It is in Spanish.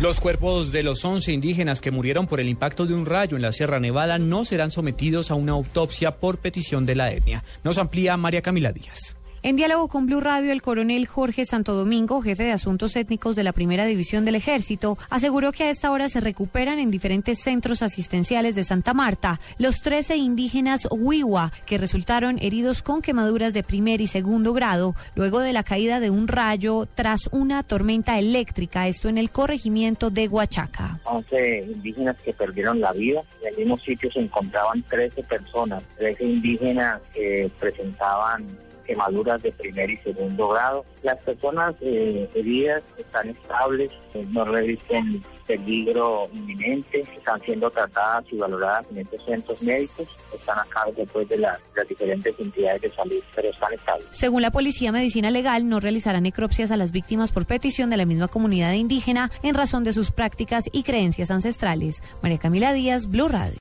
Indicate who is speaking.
Speaker 1: Los cuerpos de los 11 indígenas que murieron por el impacto de un rayo en la Sierra Nevada no serán sometidos a una autopsia por petición de la etnia. Nos amplía María Camila Díaz.
Speaker 2: En diálogo con Blue Radio, el coronel Jorge Santo Domingo, jefe de asuntos étnicos de la Primera División del Ejército, aseguró que a esta hora se recuperan en diferentes centros asistenciales de Santa Marta los 13 indígenas Huiwa que resultaron heridos con quemaduras de primer y segundo grado luego de la caída de un rayo tras una tormenta eléctrica, esto en el corregimiento de Huachaca.
Speaker 3: 11 indígenas que perdieron la vida. En el mismo sitio se encontraban 13 personas, 13 indígenas que presentaban quemaduras de primer y segundo grado. Las personas eh, heridas están estables, eh, no revisten peligro inminente, están siendo tratadas y valoradas en estos centros médicos, están a cargo pues, de, la- de las diferentes entidades de salud, pero están estables.
Speaker 2: Según la Policía Medicina Legal, no realizará necropsias a las víctimas por petición de la misma comunidad indígena en razón de sus prácticas y creencias ancestrales. María Camila Díaz, Blue Radio.